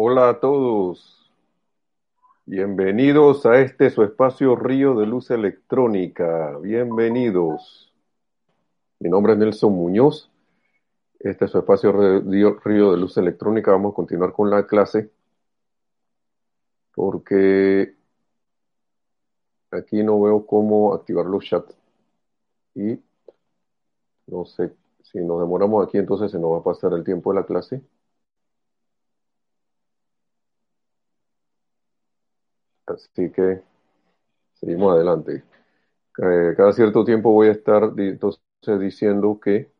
Hola a todos. Bienvenidos a este su espacio Río de Luz Electrónica. Bienvenidos. Mi nombre es Nelson Muñoz. Este es su espacio Río de Luz Electrónica. Vamos a continuar con la clase porque aquí no veo cómo activar los chats y no sé si nos demoramos aquí entonces se nos va a pasar el tiempo de la clase. Así que seguimos adelante. Eh, cada cierto tiempo voy a estar entonces diciendo que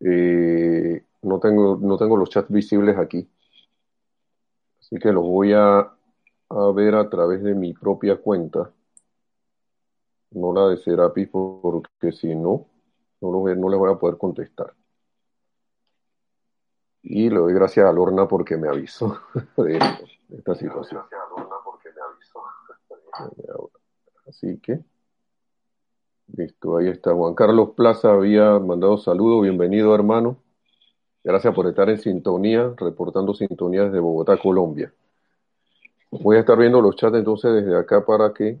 eh, no, tengo, no tengo los chats visibles aquí. Así que los voy a, a ver a través de mi propia cuenta. No la de Serapis, porque si no, no, no les voy a poder contestar. Y le doy gracias a Lorna porque me avisó de, esta situación. Así que, listo, ahí está. Juan Carlos Plaza había mandado saludos, bienvenido hermano. Gracias por estar en sintonía, reportando sintonía desde Bogotá, Colombia. Voy a estar viendo los chats entonces desde acá para que,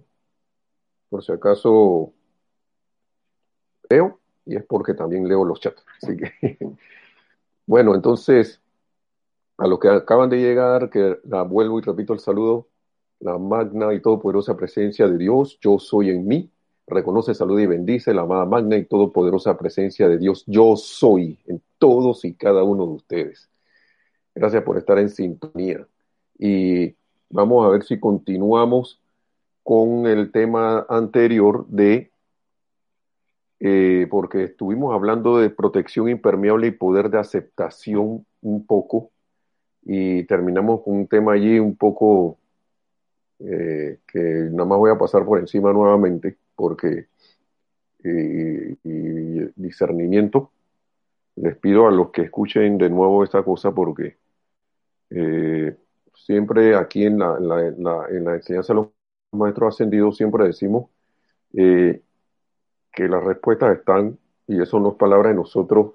por si acaso, veo, y es porque también leo los chats. Así que, bueno, entonces, a los que acaban de llegar, que la vuelvo y repito el saludo, la magna y todopoderosa presencia de Dios, yo soy en mí, reconoce, saluda y bendice la amada magna y todopoderosa presencia de Dios, yo soy en todos y cada uno de ustedes. Gracias por estar en sintonía. Y vamos a ver si continuamos con el tema anterior de, eh, porque estuvimos hablando de protección impermeable y poder de aceptación un poco, y terminamos con un tema allí un poco eh, que nada más voy a pasar por encima nuevamente, porque eh, y discernimiento. Les pido a los que escuchen de nuevo esta cosa porque eh, siempre aquí en la, en, la, en, la, enseñanza de los maestros ascendidos siempre decimos que las respuestas están, y eso no es palabra de nosotros,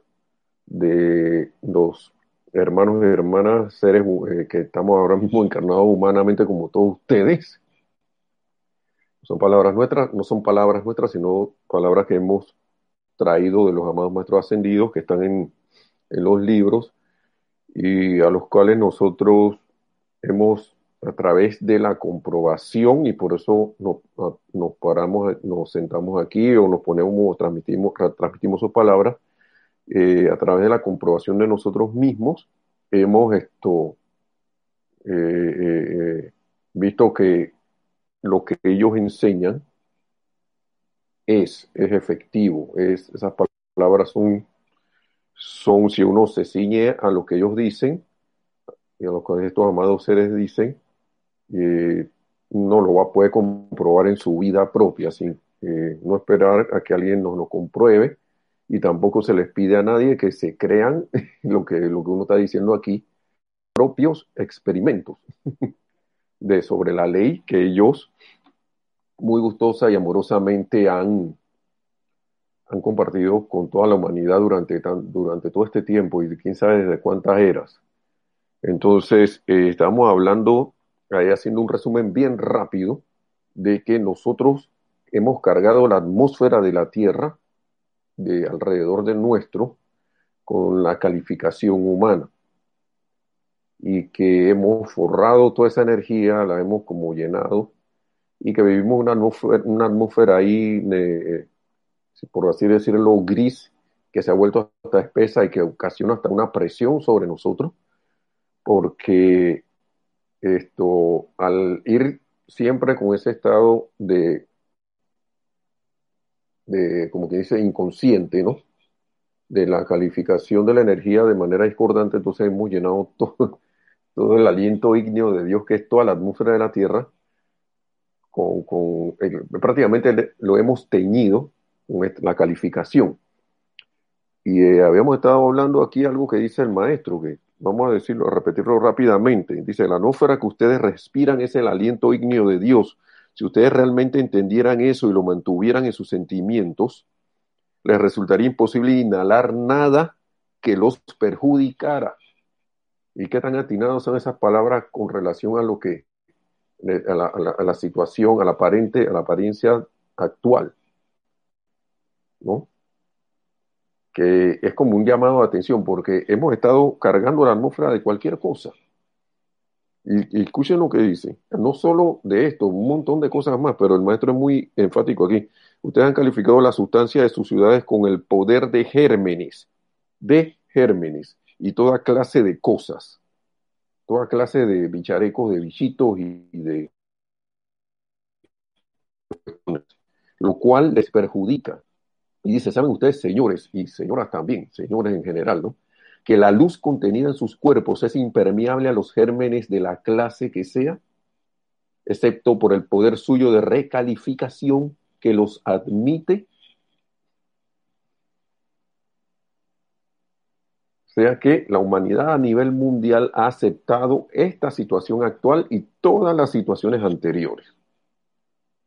de los hermanos y hermanas, seres eh, que estamos ahora mismo encarnados humanamente como todos ustedes. Son palabras nuestras, no son palabras nuestras, sino palabras que hemos traído de los amados maestros ascendidos que están en, en los libros y a los cuales nosotros hemos a través de la comprobación y por eso nos, nos paramos, nos sentamos aquí o nos ponemos, transmitimos, transmitimos sus palabras, eh, a través de la comprobación de nosotros mismos, hemos esto, eh, eh, visto que lo que ellos enseñan es, es efectivo, es, esas palabras son, son, si uno se ciñe a lo que ellos dicen, y a lo que estos amados seres dicen, no lo va a poder comprobar en su vida propia, sin no esperar a que alguien nos lo compruebe, y tampoco se les pide a nadie que se crean lo que, lo que uno está diciendo aquí, propios experimentos de sobre la ley que ellos muy gustosa y amorosamente han, han compartido con toda la humanidad durante, durante todo este tiempo y quién sabe desde cuántas eras. Entonces, eh, estamos hablando, ahí haciendo un resumen bien rápido, de que nosotros hemos cargado la atmósfera de la Tierra de alrededor de nuestro con la calificación humana. Y que hemos forrado toda esa energía, la hemos como llenado y que vivimos una atmósfera, una atmósfera ahí, eh, por así decirlo, gris, que se ha vuelto hasta espesa y que ocasiona hasta una presión sobre nosotros, porque esto, al ir siempre con ese estado de de, como que dice, inconsciente, ¿no? De la calificación de la energía de manera discordante, entonces hemos llenado todo, todo el aliento ígneo de Dios, que es toda la atmósfera de la Tierra, con, con prácticamente lo hemos teñido con la calificación. Y eh, habíamos estado hablando aquí algo que dice el maestro, que vamos a decirlo, a repetirlo rápidamente. Dice, la atmósfera que ustedes respiran es el aliento ígneo de Dios, si ustedes realmente entendieran eso y lo mantuvieran en sus sentimientos, les resultaría imposible inhalar nada que los perjudicara. ¿Y qué tan atinados son esas palabras con relación a lo que, a la, a la situación, a la aparente, a la apariencia actual? ¿No? Que es como un llamado de atención, porque hemos estado cargando la atmósfera de cualquier cosa. Y, escuchen lo que dice, no solo de esto, un montón de cosas más, pero el maestro es muy enfático aquí. Ustedes han calificado la sustancia de sus ciudades con el poder de gérmenes, de gérmenes y toda clase de cosas, toda clase de bicharecos, de bichitos y, y de... lo cual les perjudica. Y dice, ¿saben ustedes, señores, y señoras también, señores en general, ¿no? Que la luz contenida en sus cuerpos es impermeable a los gérmenes de la clase que sea, excepto por el poder suyo de recalificación que los admite. O sea que la humanidad a nivel mundial ha aceptado esta situación actual y todas las situaciones anteriores,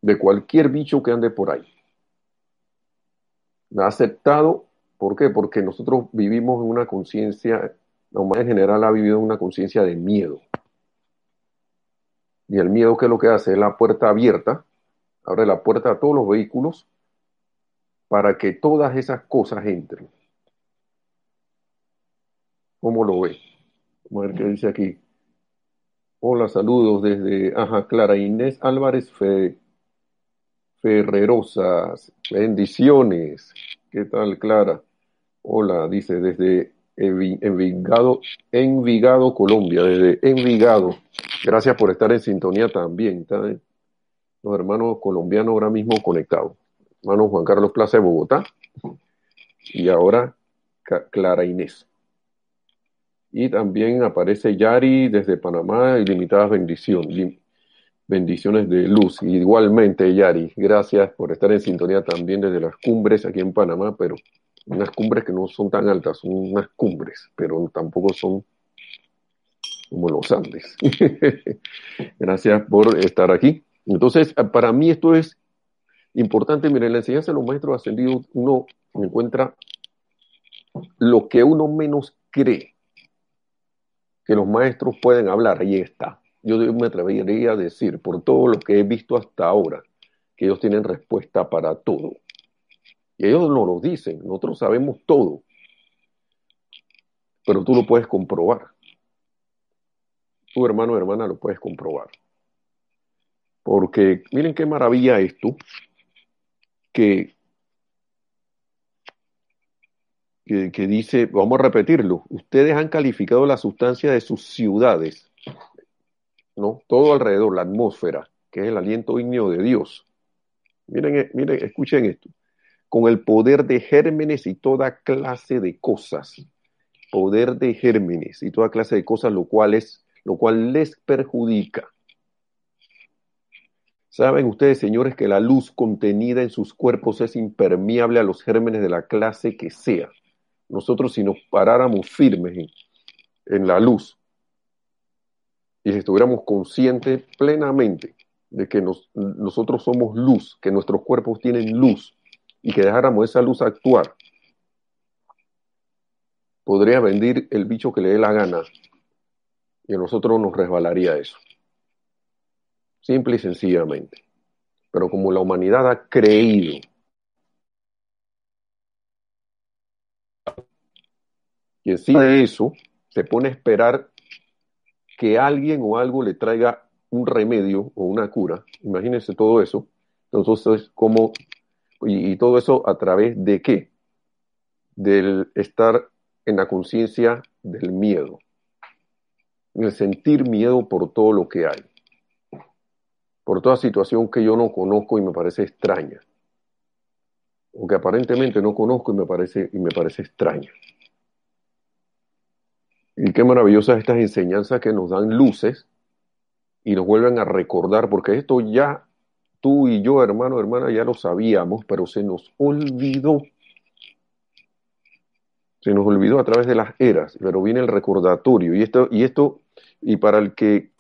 de cualquier bicho que ande por ahí. Ha aceptado ¿Por qué? Porque nosotros vivimos en una conciencia, la humanidad en general ha vivido en una conciencia de miedo. Y el miedo que es lo que hace es la puerta abierta, abre la puerta a todos los vehículos para que todas esas cosas entren. ¿Cómo lo ve? Vamos a ver qué dice aquí. Hola, saludos desde, ajá, Clara Inés Álvarez Fe, Ferrerosas. Bendiciones. ¿Qué tal, Clara? Hola, dice desde Envigado, Envigado, Colombia, desde Envigado. Gracias por estar en sintonía también. Los hermanos colombianos ahora mismo conectados. Hermano Juan Carlos Plaza de Bogotá y ahora Clara Inés. Y también aparece Yari desde Panamá, ilimitadas bendiciones, bendiciones de luz. Igualmente, Yari, gracias por estar en sintonía también desde las cumbres aquí en Panamá, pero unas cumbres que no son tan altas, son unas cumbres, pero tampoco son como los Andes. Gracias por estar aquí. Entonces, para mí esto es importante. Miren, en la enseñanza de los maestros ascendidos uno encuentra lo que uno menos cree que los maestros pueden hablar. Ahí está. Yo me atrevería a decir, por todo lo que he visto hasta ahora, que ellos tienen respuesta para todo. Y ellos no lo dicen, nosotros sabemos todo, pero tú lo puedes comprobar. Tu hermano o hermana lo puedes comprobar. Porque miren qué maravilla esto, que, que, que dice, vamos a repetirlo, ustedes han calificado la sustancia de sus ciudades, ¿no? Todo alrededor, la atmósfera, que es el aliento ígneo de Dios. Miren, miren, escuchen esto con el poder de gérmenes y toda clase de cosas. Poder de gérmenes y toda clase de cosas, lo cual, es, lo cual les perjudica. Saben ustedes, señores, que la luz contenida en sus cuerpos es impermeable a los gérmenes de la clase que sea. Nosotros si nos paráramos firmes en la luz y si estuviéramos conscientes plenamente de que nos, nosotros somos luz, que nuestros cuerpos tienen luz, y que dejáramos esa luz actuar, podría vendir el bicho que le dé la gana y a nosotros nos resbalaría eso. Simple y sencillamente. Pero como la humanidad ha creído y encima de eso se pone a esperar que alguien o algo le traiga un remedio o una cura, imagínense todo eso, entonces como y, todo eso a través de qué? Del estar en la conciencia del miedo, el sentir miedo por todo lo que hay, por toda situación que yo no conozco y me parece extraña, o que aparentemente no conozco y me parece, y me parece extraña. Y qué maravillosas estas enseñanzas que nos dan luces y nos vuelven a recordar, porque esto ya tú y yo, hermano, hermana, ya lo sabíamos, pero se nos olvidó. Se nos olvidó a través de las eras, pero viene el recordatorio. Y esto, y esto, y para el que,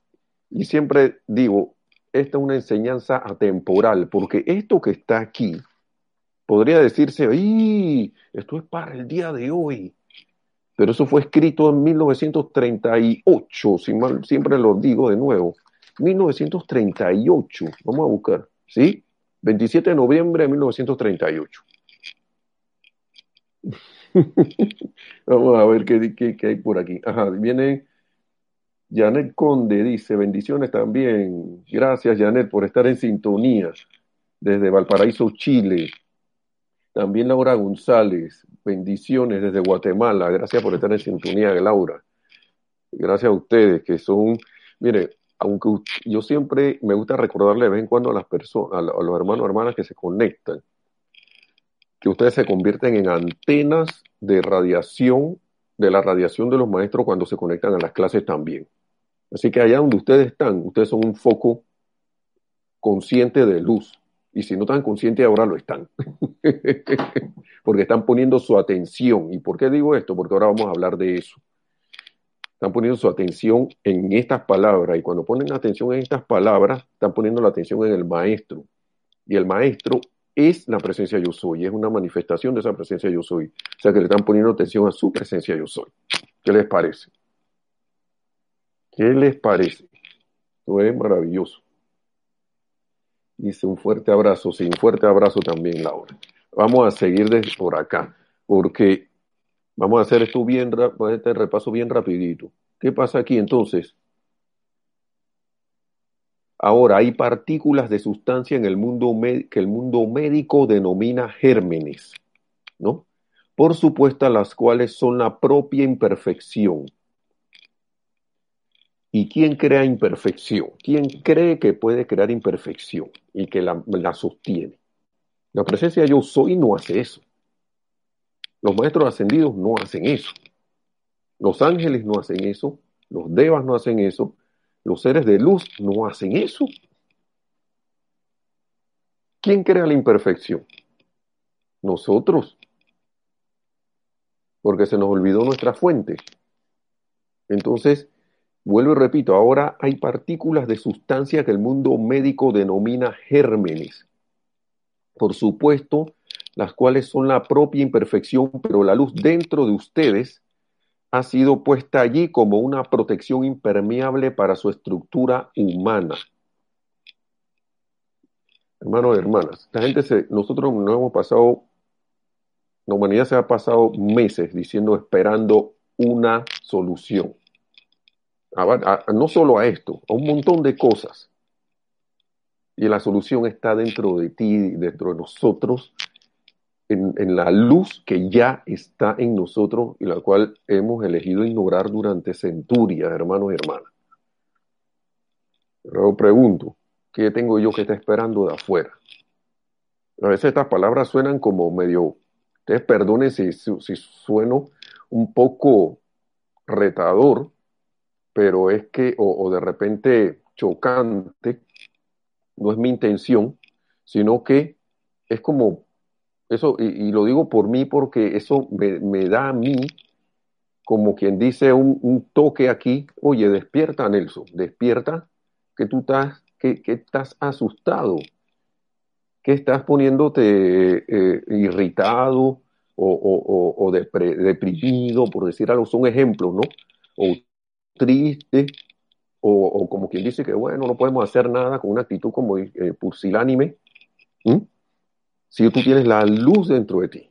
y siempre digo, esta es una enseñanza atemporal, porque esto que está aquí, podría decirse, ¡ay! Esto es para el día de hoy. Pero eso fue escrito en 1938, si mal, siempre lo digo de nuevo, 1938, vamos a buscar, ¿sí? 27 de noviembre de 1938. vamos a ver qué, qué, qué hay por aquí. Ajá, viene Janet Conde dice, bendiciones también. Gracias, Janet, por estar en sintonía desde Valparaíso, Chile. También Laura González, bendiciones desde Guatemala. Gracias por estar en sintonía, Laura. Gracias a ustedes que son, mire, aunque yo siempre me gusta recordarle de vez en cuando a las personas, a los hermanos hermanas que se conectan, que ustedes se convierten en antenas de radiación, de la radiación de los maestros cuando se conectan a las clases también. Así que allá donde ustedes están, ustedes son un foco consciente de luz. Y si no están conscientes, ahora lo están. Porque están poniendo su atención. ¿Y por qué digo esto? Porque ahora vamos a hablar de eso. Están poniendo su atención en estas palabras. Y cuando ponen atención en estas palabras, están poniendo la atención en el maestro. Y el maestro es la presencia yo soy. Es una manifestación de esa presencia yo soy. O sea que le están poniendo atención a su presencia yo soy. ¿Qué les parece? ¿Qué les parece? Esto es maravilloso. Dice un fuerte abrazo, sí, un fuerte abrazo también, Laura. Vamos a seguir por acá, porque vamos a hacer esto bien, este repaso bien rapidito. ¿Qué pasa aquí entonces? Ahora, hay partículas de sustancia en el mundo que el mundo médico denomina gérmenes, ¿no? Por supuesto, las cuales son la propia imperfección ¿Y quién crea imperfección? ¿Quién cree que puede crear imperfección y que la, sostiene? La presencia yo soy no hace eso. Los maestros ascendidos no hacen eso. Los ángeles no hacen eso. Los devas no hacen eso. Los seres de luz no hacen eso. ¿Quién crea la imperfección? Nosotros. Porque se nos olvidó nuestra fuente. Entonces, Vuelvo y repito, ahora hay partículas de sustancia que el mundo médico denomina gérmenes. Por supuesto, las cuales son la propia imperfección, pero la luz dentro de ustedes ha sido puesta allí como una protección impermeable para su estructura humana. Hermanos y hermanas, esta gente se, nosotros no hemos pasado, la humanidad se ha pasado meses diciendo, esperando una solución no solo a esto, a un montón de cosas. Y la solución está dentro de ti, dentro de nosotros, en, la luz que ya está en nosotros y la cual hemos elegido ignorar durante centurias, hermanos y hermanas. Pero pregunto, ¿qué tengo yo que está esperando de afuera? A veces estas palabras suenan como medio, ustedes perdonen si, si sueno un poco retador, pero es que, o, de repente chocante, no es mi intención, sino que es como, eso, y, lo digo por mí porque eso me, da a mí, como quien dice un, toque aquí, oye, despierta Nelson, despierta, que tú estás, que, estás asustado, que estás poniéndote eh, irritado o, o, deprimido, por decir algo, son ejemplos, ¿no? O triste o, como quien dice que, bueno, no podemos hacer nada con una actitud como eh, pusilánime, si tú tienes la luz dentro de ti.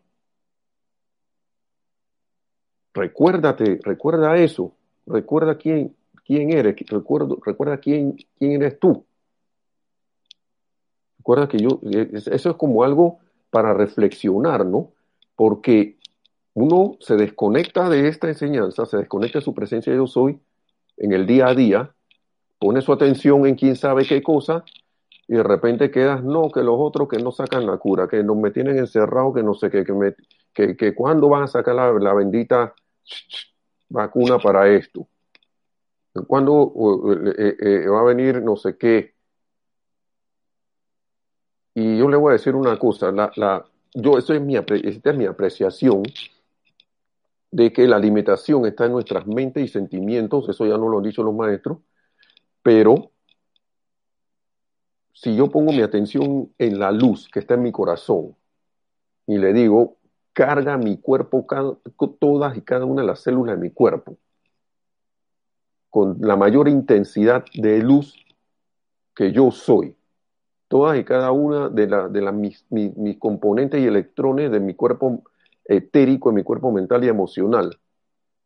Recuérdate, recuerda eso, recuerda quién, quién eres, recuerda quién, quién eres tú. Recuerda que yo, eso es como algo para reflexionar, ¿no? Porque uno se desconecta de esta enseñanza, se desconecta de su presencia yo soy, en el día a día, pone su atención en quién sabe qué cosa y de repente quedas, no, que los otros que no sacan la cura, que nos me tienen encerrado, que no sé qué, que, que, que cuándo van a sacar la, bendita vacuna para esto. ¿Cuándo eh, eh, va a venir no sé qué? Y yo le voy a decir una cosa, la, la, yo, eso es mi, esta es mi apreciación de que la limitación está en nuestras mentes y sentimientos, eso ya no lo han dicho los maestros, pero si yo pongo mi atención en la luz que está en mi corazón y le digo, carga mi cuerpo, todas y cada una de las células de mi cuerpo, con la mayor intensidad de luz que yo soy. Todas y cada una de, la, de mis, mis componentes y electrones de mi cuerpo etérico, de mi cuerpo mental y emocional.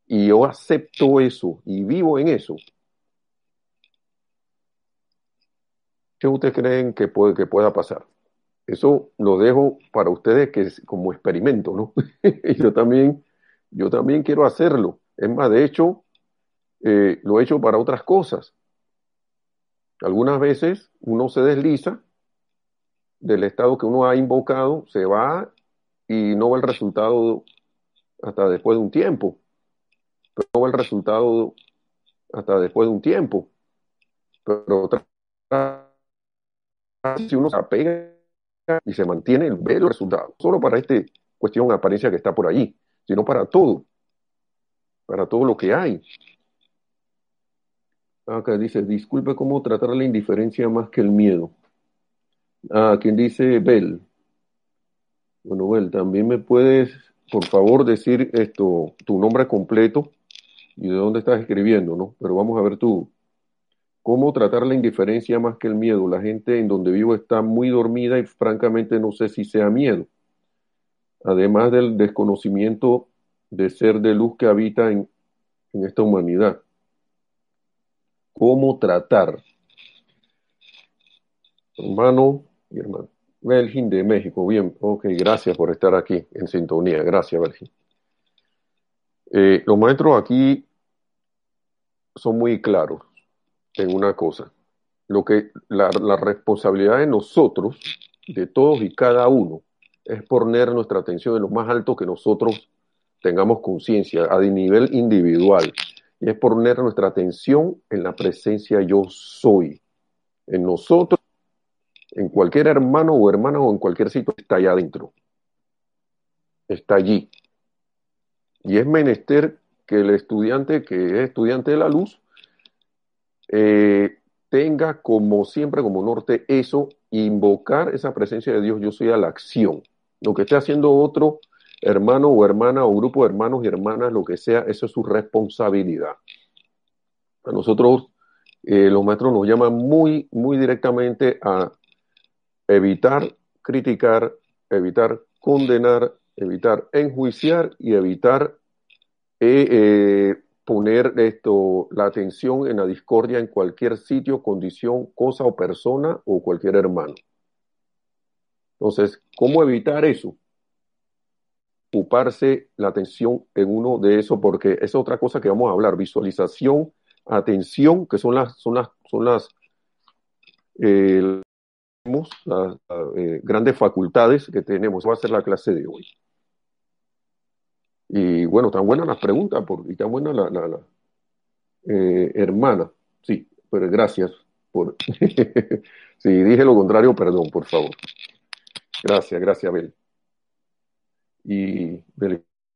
Y yo acepto eso y vivo en eso. ¿Qué ustedes creen que, puede, que pueda pasar? Eso lo dejo para ustedes que es como experimento, ¿no? yo también, yo también quiero hacerlo. Es más, de hecho, eh, lo he hecho para otras cosas. Algunas veces uno se desliza del estado que uno ha invocado, se va y no ve el resultado hasta después de un tiempo. Pero no ve el resultado hasta después de un tiempo. Pero otra si uno se apega y se mantiene, el resultado. Solo para esta cuestión apariencia que está por ahí, sino para todo. Para todo lo que hay. Acá dice, disculpe cómo tratar la indiferencia más que el miedo. Ah, quien dice Bel. Bueno, también me puedes, por favor, decir esto, tu nombre completo y de dónde estás escribiendo, ¿no? Pero vamos a ver tú. ¿Cómo tratar la indiferencia más que el miedo? La gente en donde vivo está muy dormida y francamente no sé si sea miedo. Además del desconocimiento de ser de luz que habita en, en esta humanidad cómo tratar. Hermano y hermano. Belgin de México, bien, ok, gracias por estar aquí en sintonía, gracias Belgin. Eh, los maestros aquí son muy claros en una cosa, lo que la, la responsabilidad de nosotros, de todos y cada uno, es poner nuestra atención en lo más alto que nosotros tengamos conciencia, a nivel individual, y es poner nuestra atención en la presencia yo soy. En nosotros, en cualquier hermano o hermana o en cualquier sitio, está allá adentro. Está allí. Y es menester que el estudiante, que es estudiante de la luz, eh, tenga como siempre, como norte, eso, invocar esa presencia de Dios, yo soy a la acción. Lo que esté haciendo otro hermano o hermana o grupo de hermanos y hermanas, lo que sea, eso es su responsabilidad. A nosotros, eh, los maestros nos llaman muy, muy directamente a evitar criticar, evitar condenar, evitar enjuiciar y evitar eh, eh, poner esto, la atención en la discordia en cualquier sitio, condición, cosa o persona o cualquier hermano. Entonces, ¿cómo evitar eso? ocuparse la atención en uno de eso, porque es otra cosa que vamos a hablar, visualización, atención, que son las, son las, son las, eh, las eh, grandes facultades que tenemos. Va a ser la clase de hoy. Y bueno, tan buenas las preguntas por, y tan buena la, la, eh, hermana. Sí, pero gracias por. si dije lo contrario, perdón, por favor. Gracias, gracias, Abel. Y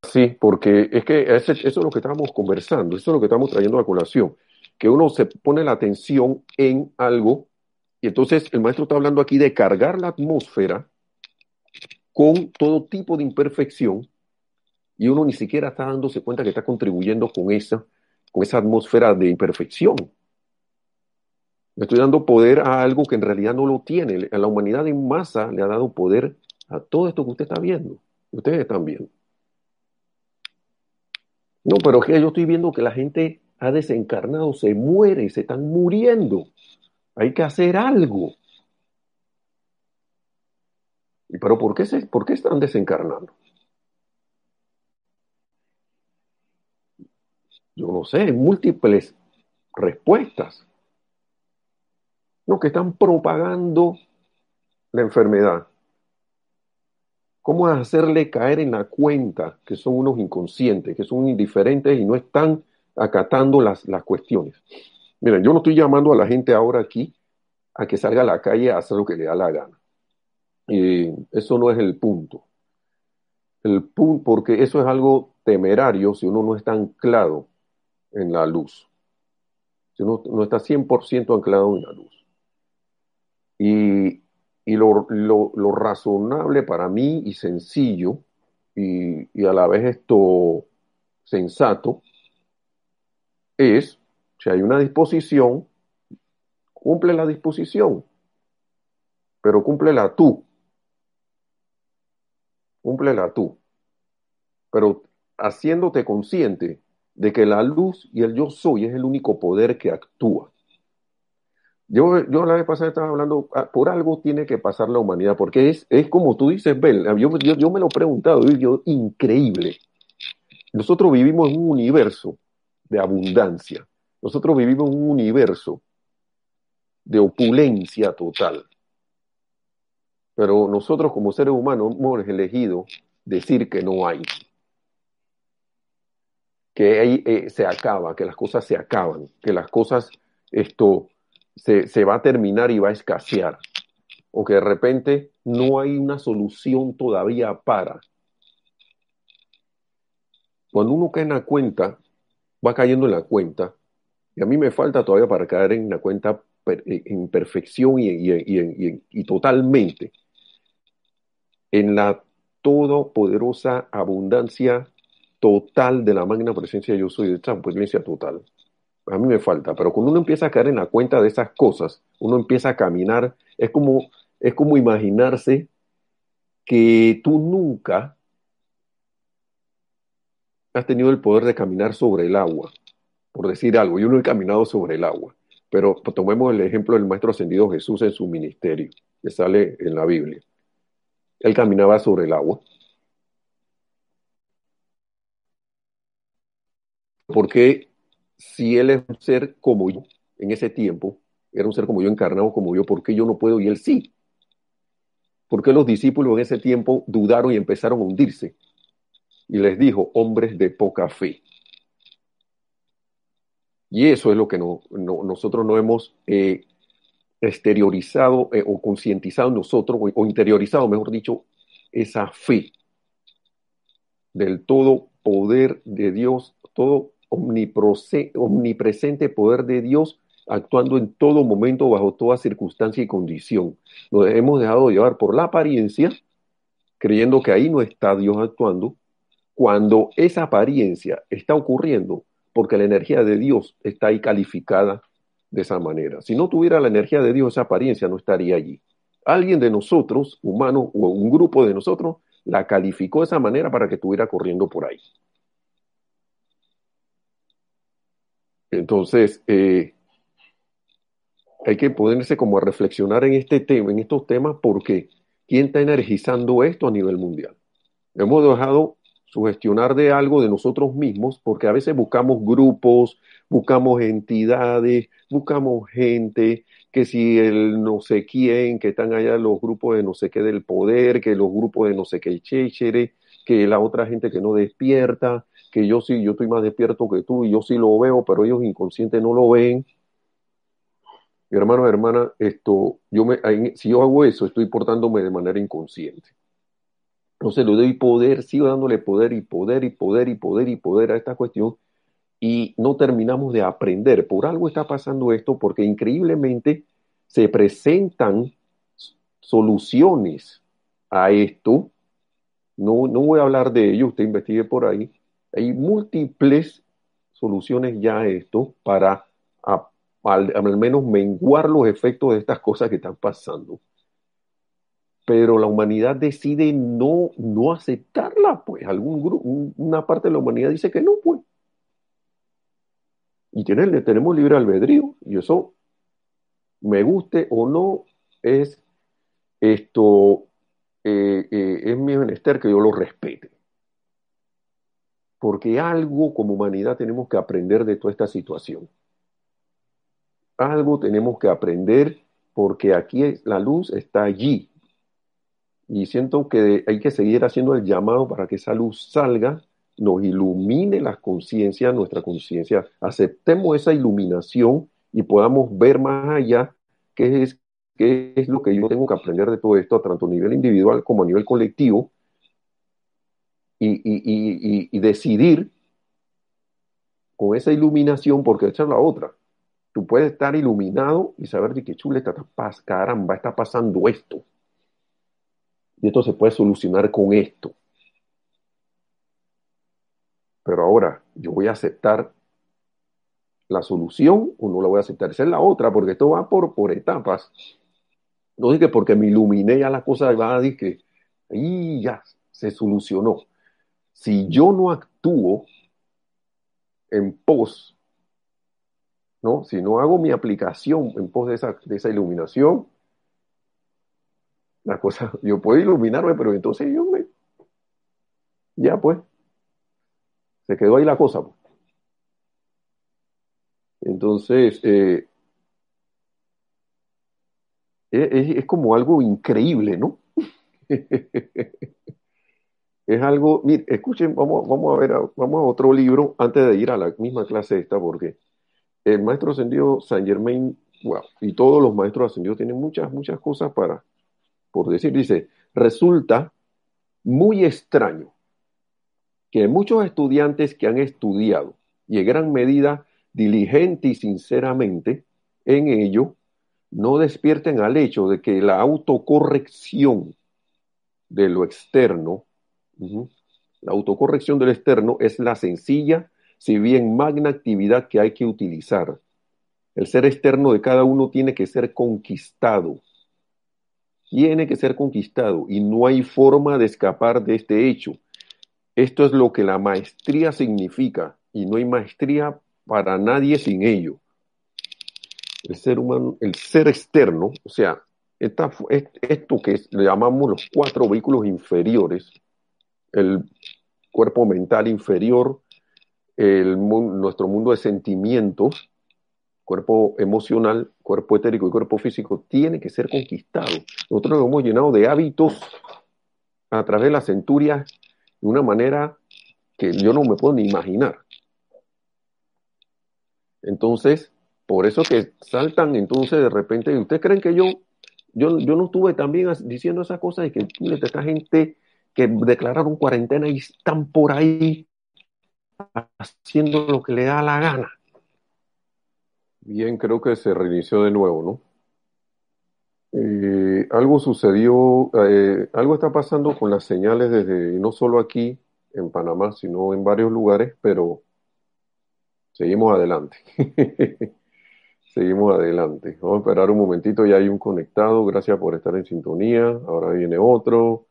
sí, porque es que eso es lo que estábamos conversando, eso es lo que estamos trayendo a colación, que uno se pone la atención en algo y entonces el maestro está hablando aquí de cargar la atmósfera con todo tipo de imperfección y uno ni siquiera está dándose cuenta que está contribuyendo con esa, con esa atmósfera de imperfección. Estoy dando poder a algo que en realidad no lo tiene. A la humanidad en masa le ha dado poder a todo esto que usted está viendo. Ustedes también. No, pero que yo estoy viendo que la gente ha desencarnado, se muere, se están muriendo. Hay que hacer algo. Pero ¿por qué, se, ¿por qué están desencarnando? Yo no sé, múltiples respuestas. No, que están propagando la enfermedad. ¿Cómo hacerle caer en la cuenta que son unos inconscientes, que son indiferentes y no están acatando las, las cuestiones? Miren, yo no estoy llamando a la gente ahora aquí a que salga a la calle a hacer lo que le da la gana. Y eso no es el punto. El punto, porque eso es algo temerario si uno no está anclado en la luz. Si uno no está 100% anclado en la luz. Y y lo, razonable para mí y sencillo y, a la vez esto sensato es, si hay una disposición, cumple la disposición, pero cúmplela tú. Cúmplela tú. Pero haciéndote consciente de que la luz y el yo soy es el único poder que actúa. Yo, yo la vez pasada estaba hablando, ah, por algo tiene que pasar la humanidad, porque es, es como tú dices, Bel, yo, yo, me lo he preguntado, yo, increíble. Nosotros vivimos en un universo de abundancia, nosotros vivimos un universo de opulencia total. Pero nosotros como seres humanos hemos elegido decir que no hay. Que ahí eh, se acaba, que las cosas se acaban, que las cosas, esto, se, va a terminar y va a escasear, o que de repente no hay una solución todavía para. Cuando uno cae en la cuenta, va cayendo en la cuenta, y a mí me falta todavía para caer en la cuenta eh, en perfección y, y, y, totalmente en la todopoderosa abundancia total de la magna presencia yo soy de esta total. A mí me falta, pero cuando uno empieza a caer en la cuenta de esas cosas, uno empieza a caminar, es como, es como imaginarse que tú nunca has tenido el poder de caminar sobre el agua, por decir algo, yo no he caminado sobre el agua, pero tomemos el ejemplo del Maestro Ascendido Jesús en su ministerio, que sale en la Biblia. Él caminaba sobre el agua. Porque si él es un ser como yo, en ese tiempo, era un ser como yo, encarnado como yo, ¿por qué yo no puedo y él sí? ¿Por qué los discípulos en ese tiempo dudaron y empezaron a hundirse? Y les dijo, hombres de poca fe. Y eso es lo que nosotros no hemos eh, exteriorizado eh, o concientizado nosotros, o, interiorizado, mejor dicho, esa fe del todo poder de Dios, todo omnipresente poder de Dios actuando en todo momento, bajo toda circunstancia y condición. Nos hemos dejado llevar por la apariencia, creyendo que ahí no está Dios actuando, cuando esa apariencia está ocurriendo porque la energía de Dios está ahí calificada de esa manera. Si no tuviera la energía de Dios, esa apariencia no estaría allí. Alguien de nosotros, humano o un grupo de nosotros, la calificó de esa manera para que estuviera corriendo por ahí. Entonces, eh, hay que ponerse como a reflexionar en este tema, en estos temas, porque ¿quién está energizando esto a nivel mundial? Hemos dejado sugestionar de algo de nosotros mismos, porque a veces buscamos grupos, buscamos entidades, buscamos gente, que si el no sé quién, que están allá los grupos de no sé qué del poder, que los grupos de no sé qué chéchere, que la otra gente que no despierta, que yo sí, yo estoy más despierto que tú y yo sí lo veo, pero ellos inconscientes no lo ven. Hermano, hermana, esto, yo me, si yo hago eso, estoy portándome de manera inconsciente. Entonces le doy poder, sigo dándole poder y poder y poder y poder y poder a esta cuestión y no terminamos de aprender. Por algo está pasando esto, porque increíblemente se presentan soluciones a esto. No, no voy a hablar de ello, usted investigue por ahí, hay múltiples soluciones ya a esto para al, menos menguar los efectos de estas cosas que están pasando. Pero la humanidad decide no, no aceptarla, pues algún grupo, una parte de la humanidad dice que no, pues. Y tiene, tenemos libre albedrío, y eso, me guste o no, es esto, eh, eh, es mi menester que yo lo respete porque algo como humanidad tenemos que aprender de toda esta situación. Algo tenemos que aprender porque aquí la luz está allí. Y siento que hay que seguir haciendo el llamado para que esa luz salga, nos ilumine la conciencia, nuestra conciencia, aceptemos esa iluminación y podamos ver más allá qué es, qué es lo que yo tengo que aprender de todo esto, tanto a nivel individual como a nivel colectivo, y, decidir con esa iluminación, porque esa es la otra. Tú puedes estar iluminado y saber de qué chuleta, caramba, está pasando esto. Y esto se puede solucionar con esto. Pero ahora, yo voy a aceptar la solución o no la voy a aceptar. Esa es la otra, porque esto va por, por etapas. No que porque me iluminé ya la cosa va a que ahí ya se solucionó. Si yo no actúo en pos, ¿no? Si no hago mi aplicación en pos de esa, de esa iluminación, la cosa, yo puedo iluminarme, pero entonces yo me, ya pues, se quedó ahí la cosa. Pues. Entonces, eh, es, como algo increíble, ¿no? es algo, mire, escuchen, vamos, vamos a ver, vamos a otro libro antes de ir a la misma clase esta, porque el maestro ascendido Saint Germain, wow, y todos los maestros ascendidos tienen muchas, muchas cosas para, por decir, dice, resulta muy extraño que muchos estudiantes que han estudiado y en gran medida diligente y sinceramente en ello, no despierten al hecho de que la autocorrección de lo externo, la autocorrección del externo es la sencilla, si bien magna actividad que hay que utilizar. El ser externo de cada uno tiene que ser conquistado. Tiene que ser conquistado y no hay forma de escapar de este hecho. Esto es lo que la maestría significa y no hay maestría para nadie sin ello. El ser humano, el ser externo, o sea, esto que le llamamos los cuatro vehículos inferiores, el cuerpo mental inferior, el, nuestro mundo de sentimientos, cuerpo emocional, cuerpo etérico y cuerpo físico, tiene que ser conquistado. Nosotros nos hemos llenado de hábitos a través de las centurias de una manera que yo no me puedo ni imaginar. Entonces, por eso que saltan entonces de repente, ¿ustedes creen que yo, yo, yo no estuve también diciendo esas cosas y que esta gente que declararon cuarentena y están por ahí haciendo lo que le da la gana? Bien, creo que se reinició de nuevo, ¿no? Eh, algo sucedió, eh, algo está pasando con las señales desde, no solo aquí en Panamá, sino en varios lugares, pero Seguimos adelante. Seguimos adelante. Vamos a esperar un momentito, ya hay un conectado. Gracias por estar en sintonía. Ahora viene otro.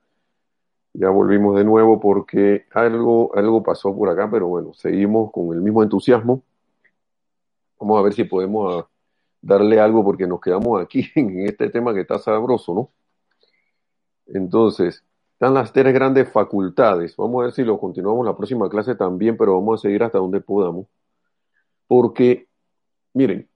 Ya volvimos de nuevo porque algo, algo pasó por acá, pero bueno, seguimos con el mismo entusiasmo. Vamos a ver si podemos ah, darle algo porque nos quedamos aquí en este tema que está sabroso, ¿no? Entonces, están las tres grandes facultades. Vamos a ver si lo continuamos la próxima clase también, pero vamos a seguir hasta donde podamos. Porque, miren,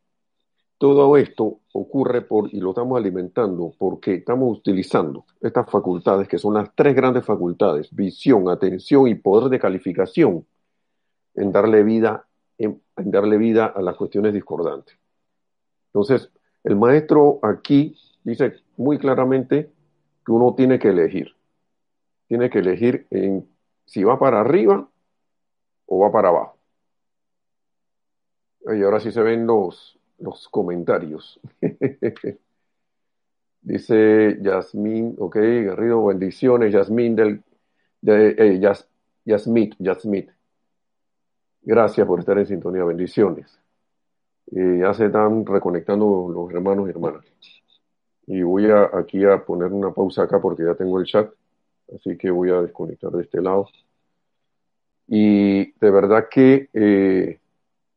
todo esto ocurre por, y lo estamos alimentando, porque estamos utilizando estas facultades, que son las tres grandes facultades, visión, atención y poder de calificación, en darle vida, en, darle vida a las cuestiones discordantes. Entonces, el maestro aquí dice muy claramente que uno tiene que elegir. Tiene que elegir en si va para arriba o va para abajo. Y ahora sí se ven los, los comentarios. Dice Yasmín, ok, Garrido, bendiciones, Yasmín del, de, eh. Gracias por estar en sintonía, bendiciones. ya se están reconectando los hermanos y hermanas. Y voy a, aquí a poner una pausa acá porque ya tengo el chat, así que voy a desconectar de este lado. Y de verdad que eh,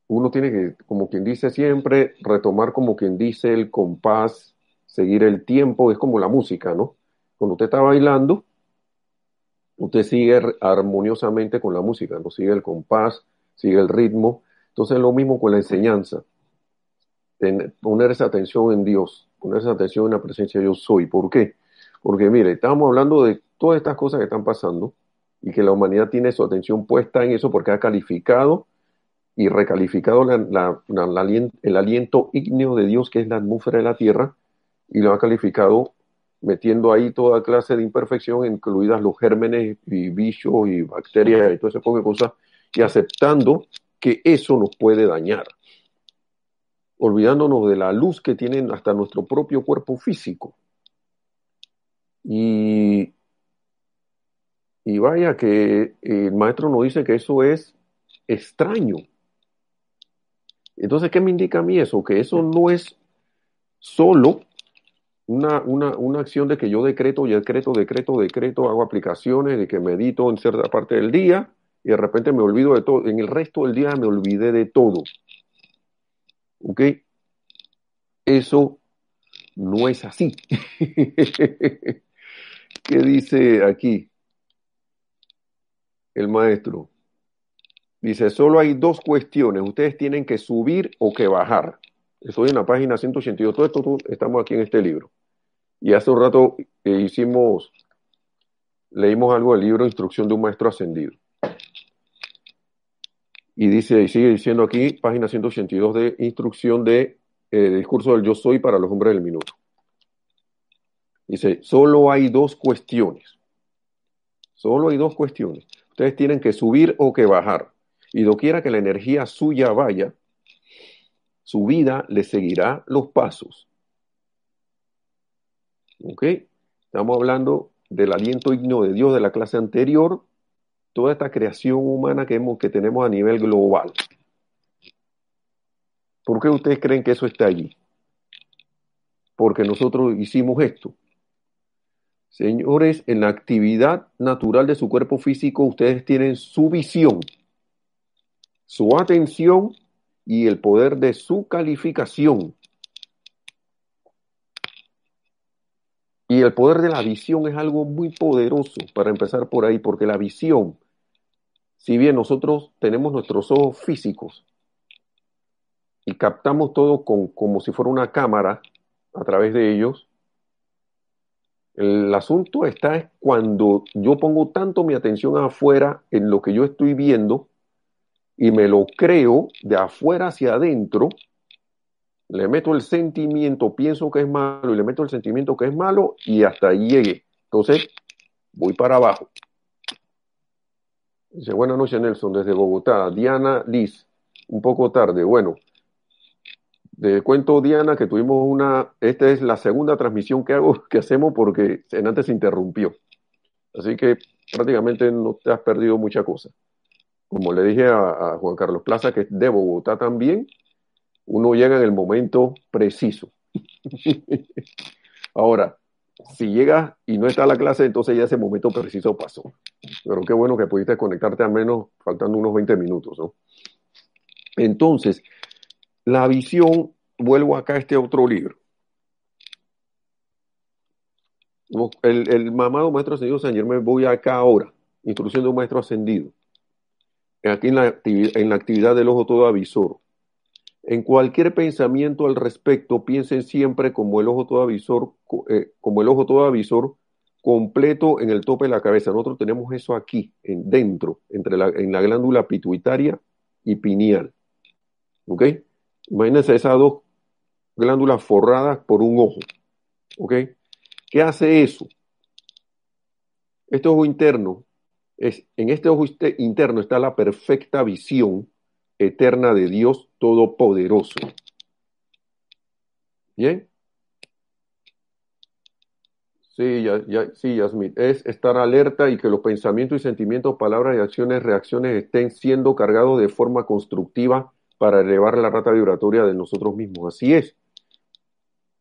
uno tiene que, como quien dice siempre, retomar como quien dice el compás, seguir el tiempo, es como la música, ¿no? Cuando usted está bailando, usted sigue armoniosamente con la música, no sigue el compás, sigue el ritmo. Entonces lo mismo con la enseñanza. poner esa atención en Dios, poner esa atención en la presencia de yo soy. ¿Por qué? Porque mire, estamos hablando de todas estas cosas que están pasando y que la humanidad tiene su atención puesta en eso porque ha calificado y recalificado el aliento ígneo de Dios, que es la atmósfera de la Tierra, y lo ha calificado metiendo ahí toda clase de imperfección, incluidas los gérmenes y bichos y bacterias y todo ese poco de cosas, y aceptando que eso nos puede dañar, olvidándonos de la luz que tiene hasta nuestro propio cuerpo físico. Y, y vaya que el maestro nos dice que eso es extraño. Entonces, ¿qué me indica a mí eso? Que eso no es solo una, una, una, acción de que yo decreto y decreto, decreto, decreto, hago aplicaciones, de que medito en cierta parte del día y de repente me olvido de todo. En el resto del día me olvidé de todo. ¿Ok? Eso no es así. ¿Qué dice aquí el maestro? Dice, solo hay dos cuestiones. Ustedes tienen que subir o que bajar. Estoy en la página 182. Todo esto estamos aquí en este libro. Y hace un rato hicimos, leímos algo del libro Instrucción de un Maestro Ascendido. Y dice, y sigue diciendo aquí, página 182 de instrucción de eh, discurso del yo soy para los hombres del minuto. Dice, solo hay dos cuestiones. Solo hay dos cuestiones. Ustedes tienen que subir o que bajar. Y doquiera que la energía suya vaya, su vida le seguirá los pasos. ¿Ok? Estamos hablando del aliento igno de Dios de la clase anterior, toda esta creación humana que, hemos, que tenemos a nivel global. ¿Por qué ustedes creen que eso está allí? Porque nosotros hicimos esto. Señores, en la actividad natural de su cuerpo físico, ustedes tienen su visión, su atención y el poder de su calificación. Y el poder de la visión es algo muy poderoso para empezar por ahí, porque la visión, si bien nosotros tenemos nuestros ojos físicos y captamos todo con, como si fuera una cámara a través de ellos, el asunto está cuando yo pongo tanto mi atención afuera en lo que yo estoy viendo y me lo creo de afuera hacia adentro, le meto el sentimiento, pienso que es malo y le meto el sentimiento que es malo y hasta ahí llegué. Entonces, voy para abajo. Dice, buenas noches Nelson, desde Bogotá. Diana Liz, un poco tarde. Bueno, de cuento Diana que tuvimos una, esta es la segunda transmisión que hago, que hacemos porque antes se interrumpió. Así que prácticamente no te has perdido mucha cosa como le dije a, Juan Carlos Plaza, que es de Bogotá también, uno llega en el momento preciso. Ahora, si llega y no está la clase, entonces ya ese momento preciso pasó. Pero qué bueno que pudiste conectarte al menos faltando unos 20 minutos, ¿no? Entonces, la visión, vuelvo acá a este otro libro. El, el mamado maestro ascendido San Germán, voy acá ahora, instrucción de un maestro ascendido aquí en la, en la actividad del ojo todo avisor. En cualquier pensamiento al respecto, piensen siempre como el ojo todo avisor, eh, como el ojo todo avisor completo en el tope de la cabeza. Nosotros tenemos eso aquí, en, dentro, entre la, en la glándula pituitaria y pineal. ¿Ok? Imagínense esas dos glándulas forradas por un ojo. ¿Ok? ¿Qué hace eso? Este ojo interno es, en este ojo interno está la perfecta visión eterna de Dios Todopoderoso. ¿Bien? Sí, ya, ya, sí, Yasmin. Es estar alerta y que los pensamientos y sentimientos, palabras y acciones, reacciones estén siendo cargados de forma constructiva para elevar la rata vibratoria de nosotros mismos. Así es.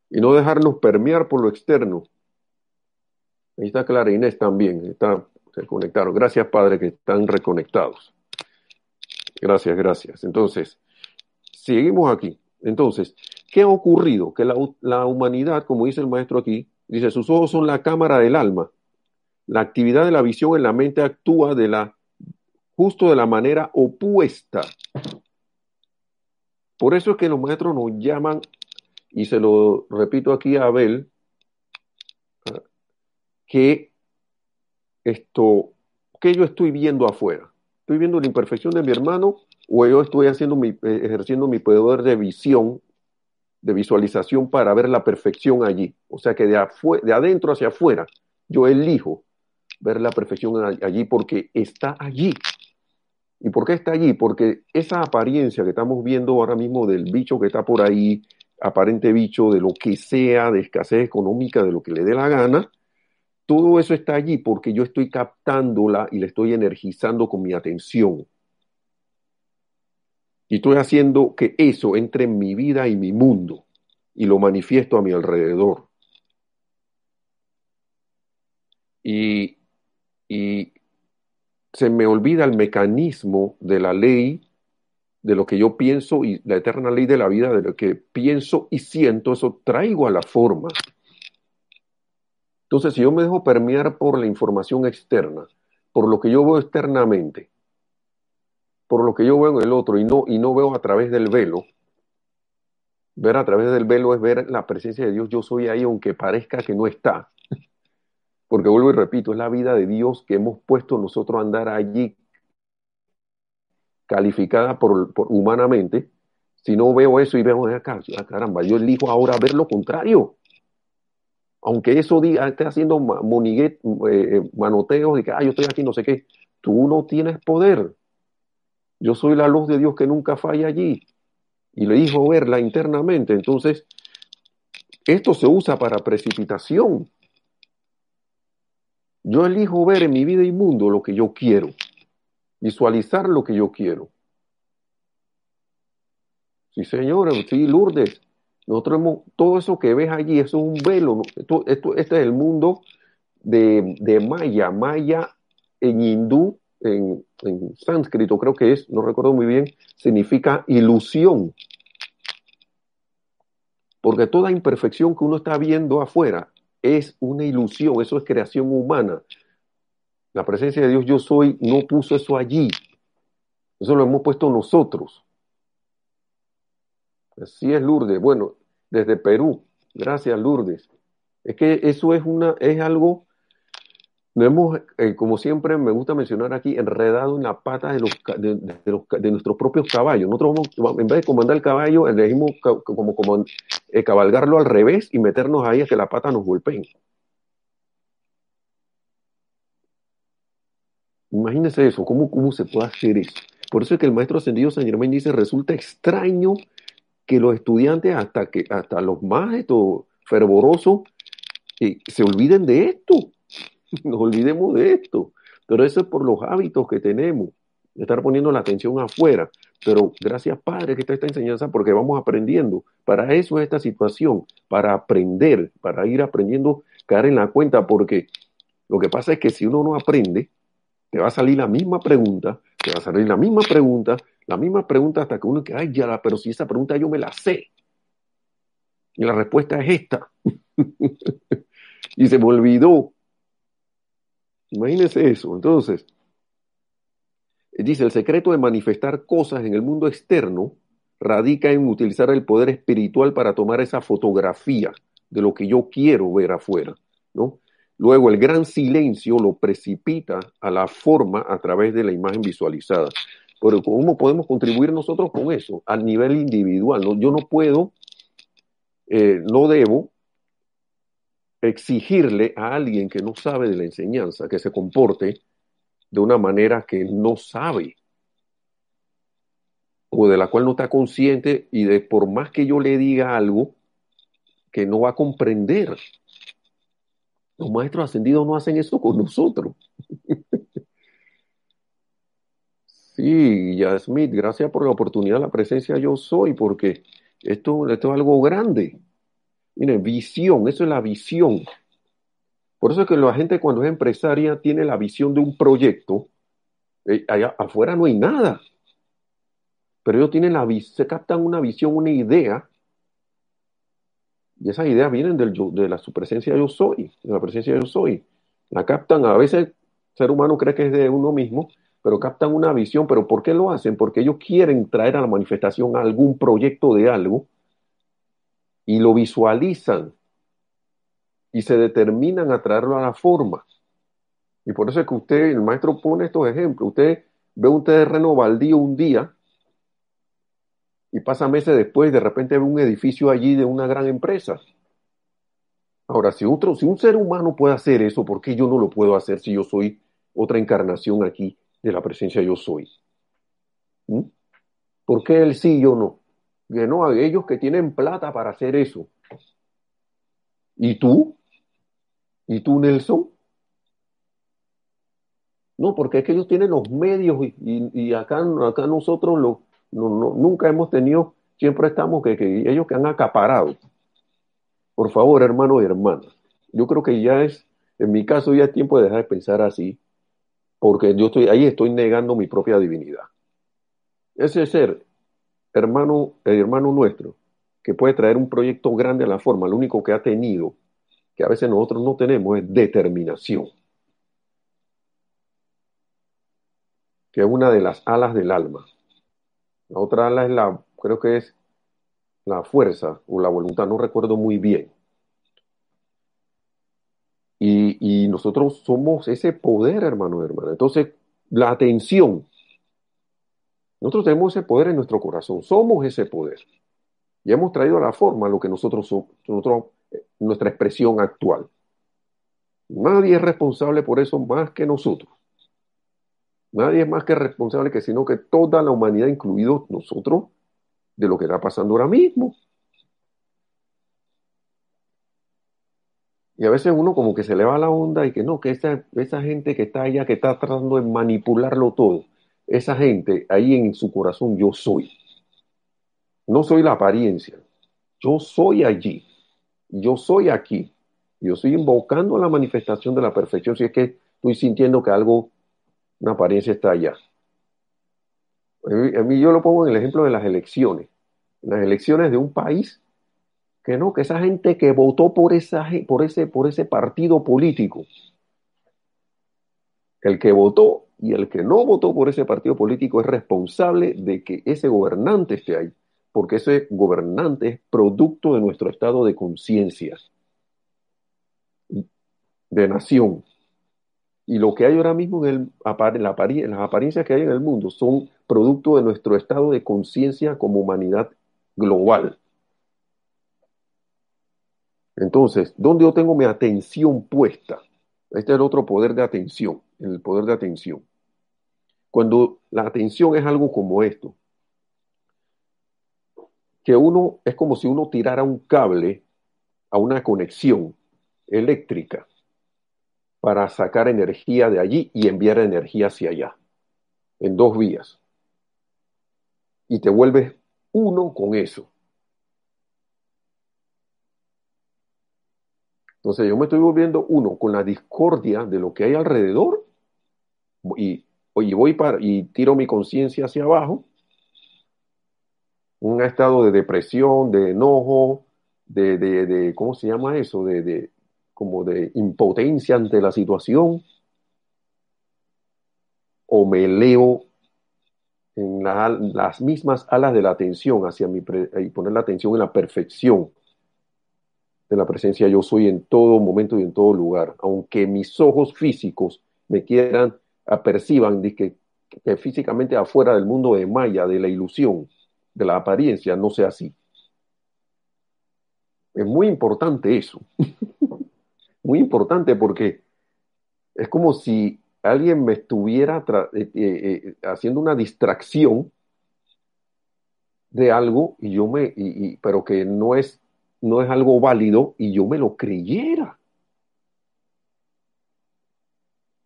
Y no dejarnos permear por lo externo. Ahí está Clara Inés también. Está se conectaron. Gracias, Padre, que están reconectados. Gracias, gracias. Entonces, seguimos aquí. Entonces, ¿qué ha ocurrido? Que la, humanidad, como dice el maestro aquí, dice, sus ojos son la cámara del alma. La actividad de la visión en la mente actúa de la, justo de la manera opuesta. Por eso es que los maestros nos llaman, y se lo repito aquí a Abel, que esto, ¿qué yo estoy viendo afuera? ¿Estoy viendo la imperfección de mi hermano o yo estoy haciendo mi, eh, ejerciendo mi poder de visión, de visualización para ver la perfección allí? O sea que de, de adentro hacia afuera, yo elijo ver la perfección allí porque está allí. ¿Y por qué está allí? Porque esa apariencia que estamos viendo ahora mismo del bicho que está por ahí, aparente bicho de lo que sea, de escasez económica, de lo que le dé la gana, todo eso está allí porque yo estoy captándola y la estoy energizando con mi atención. Y estoy haciendo que eso entre en mi vida y mi mundo y lo manifiesto a mi alrededor. Y, y se me olvida el mecanismo de la ley, de lo que yo pienso y la eterna ley de la vida, de lo que pienso y siento, eso traigo a la forma. Entonces, si yo me dejo permear por la información externa, por lo que yo veo externamente, por lo que yo veo en el otro y no, y no veo a través del velo, ver a través del velo es ver la presencia de Dios, yo soy ahí aunque parezca que no está. Porque vuelvo y repito, es la vida de Dios que hemos puesto nosotros a andar allí calificada por, humanamente. Si no veo eso y veo acá, ah, caramba, yo elijo ahora ver lo contrario. Aunque eso diga, esté haciendo moniguet, eh, eh, manoteos de que ah, yo estoy aquí, no sé qué, tú no tienes poder. Yo soy la luz de Dios que nunca falla allí. Y le dijo verla internamente. Entonces, esto se usa para precipitación. Yo elijo ver en mi vida y mundo lo que yo quiero, visualizar lo que yo quiero. Sí, señora, sí, Lourdes. Nosotros hemos, todo eso que ves allí, eso es un velo. Esto, este es el mundo de, de Maya. Maya en hindú, en, sánscrito creo que es, no recuerdo muy bien, significa ilusión. Porque toda imperfección que uno está viendo afuera es una ilusión, eso es creación humana. La presencia de Dios yo soy no puso eso allí. Eso lo hemos puesto nosotros. Así es Lourdes. Bueno, desde Perú. Gracias Lourdes. Es que eso es una es algo no hemos, eh, como siempre me gusta mencionar aquí, enredado en la pata de, los, de, nuestros propios caballos. Nosotros vamos, en vez de comandar el caballo, elegimos como, como eh, cabalgarlo al revés y meternos ahí a que la pata nos golpeen. Imagínense eso, ¿cómo, ¿cómo se puede hacer eso? Por eso es que el maestro ascendido San Germán dice, resulta extraño que los estudiantes, hasta, que, hasta los más fervorosos, eh, se olviden de esto nos olvidemos de esto. Pero eso es por los hábitos que tenemos, de estar poniendo la atención afuera. Pero gracias, Padre, que está esta enseñanza porque vamos aprendiendo. Para eso es esta situación, para aprender, para ir aprendiendo, caer en la cuenta, porque lo que pasa es que si uno no aprende, te va a salir la misma pregunta, te va a salir la misma pregunta, la misma pregunta hasta que uno que, ay, ya, pero si esa pregunta yo me la sé. Y la respuesta es esta. y se me olvidó Imagínense eso. Entonces, dice, el secreto de manifestar cosas en el mundo externo radica en utilizar el poder espiritual para tomar esa fotografía de lo que yo quiero ver afuera, ¿no? Luego el gran silencio lo precipita a la forma a través de la imagen visualizada. Pero ¿cómo podemos contribuir nosotros con eso? A nivel individual. ¿no? Yo no puedo, eh, no debo exigirle a alguien que no sabe de la enseñanza que se comporte de una manera que no sabe o de la cual no está consciente y de por más que yo le diga algo que no va a comprender. Los maestros ascendidos no hacen eso con nosotros. sí, Yasmith, gracias por la oportunidad, la presencia yo soy, porque esto, esto es algo grande. Miren, visión, eso es la visión. Por eso es que la gente cuando es empresaria tiene la visión de un proyecto, eh, allá afuera no hay nada. Pero ellos tienen la se captan una visión, una idea, y esas ideas vienen del, de la su presencia yo soy, de la presencia yo soy. La captan, a veces el ser humano cree que es de uno mismo, pero captan una visión, pero ¿por qué lo hacen? Porque ellos quieren traer a la manifestación algún proyecto de algo y lo visualizan y se determinan a traerlo a la forma. Y por eso es que usted, el maestro pone estos ejemplos. Usted ve un terreno baldío un día y pasa meses después, de repente ve un edificio allí de una gran empresa. Ahora, si, otro, si un ser humano puede hacer eso, ¿por qué yo no lo puedo hacer si yo soy otra encarnación aquí de la presencia yo soy? ¿Mm? ¿Por qué él sí yo no? No, a ellos que tienen plata para hacer eso. ¿Y tú? ¿Y tú, Nelson? No, porque es que ellos tienen los medios y, acá, acá nosotros, no, no, nunca hemos tenido, siempre estamos que, que ellos que han acaparado. Por favor, hermanos y hermanas, yo creo que ya es, en mi caso ya es tiempo de dejar de pensar así, porque yo estoy, ahí estoy negando mi propia divinidad. Ese ser, hermano, el hermano nuestro, que puede traer un proyecto grande a la forma, lo único que ha tenido, que a veces nosotros no tenemos, es determinación. Que es una de las alas del alma. La otra ala es la, creo que es la fuerza o la voluntad, no recuerdo muy bien. Y, nosotros somos ese poder, hermano, hermana. Entonces, la atención. Nosotros tenemos ese poder en nuestro corazón, somos ese poder. Y hemos traído a la forma lo que nosotros somos, nosotros, eh, nuestra expresión actual. Nadie es responsable por eso más que nosotros. Nadie es más que responsable que sino que toda la humanidad, incluidos nosotros, de lo que está pasando ahora mismo. Y a veces uno como que se le va la onda y que no, que esa, esa gente que está allá, que está tratando de manipularlo todo, esa gente ahí en su corazón yo soy. No soy la apariencia, yo soy allí, yo soy aquí. Yo estoy invocando la manifestación de la perfección si es que estoy sintiendo que algo, una apariencia está allá. A mí yo lo pongo en el ejemplo de las elecciones. Las elecciones de un país que no, que esa gente que votó por, esa, por, ese, por ese partido político, el que votó y el que no votó por ese partido político es responsable de que ese gobernante esté ahí, porque ese gobernante es producto de nuestro estado de conciencia, de nación. Y lo que hay ahora mismo en, el, las apariencias que hay en el mundo son producto de nuestro estado de conciencia como humanidad global. Entonces, ¿dónde yo tengo mi atención puesta? Este es el otro poder de atención, el poder de atención. Cuando la atención es algo como esto, que uno es como si uno tirara un cable a una conexión eléctrica para sacar energía de allí y enviar energía hacia allá, en dos vías. Y te vuelves uno con eso. Entonces yo me estoy volviendo uno con la discordia de lo que hay alrededor y, voy para, y tiro mi conciencia hacia abajo, un estado de depresión, de enojo, de, de, de ¿cómo se llama eso? De, de, como de impotencia ante la situación, o me leo en las mismas alas de la atención hacia mi y poner la atención en la perfección de la presencia yo soy en todo momento y en todo lugar, aunque mis ojos físicos me quieran aperciban que, que físicamente afuera del mundo de Maya, de la ilusión, de la apariencia, no sea así. Es muy importante eso. muy importante porque es como si alguien me estuviera eh, eh, eh, haciendo una distracción de algo y yo me, y, pero que no es, no es algo válido y yo me lo creyera.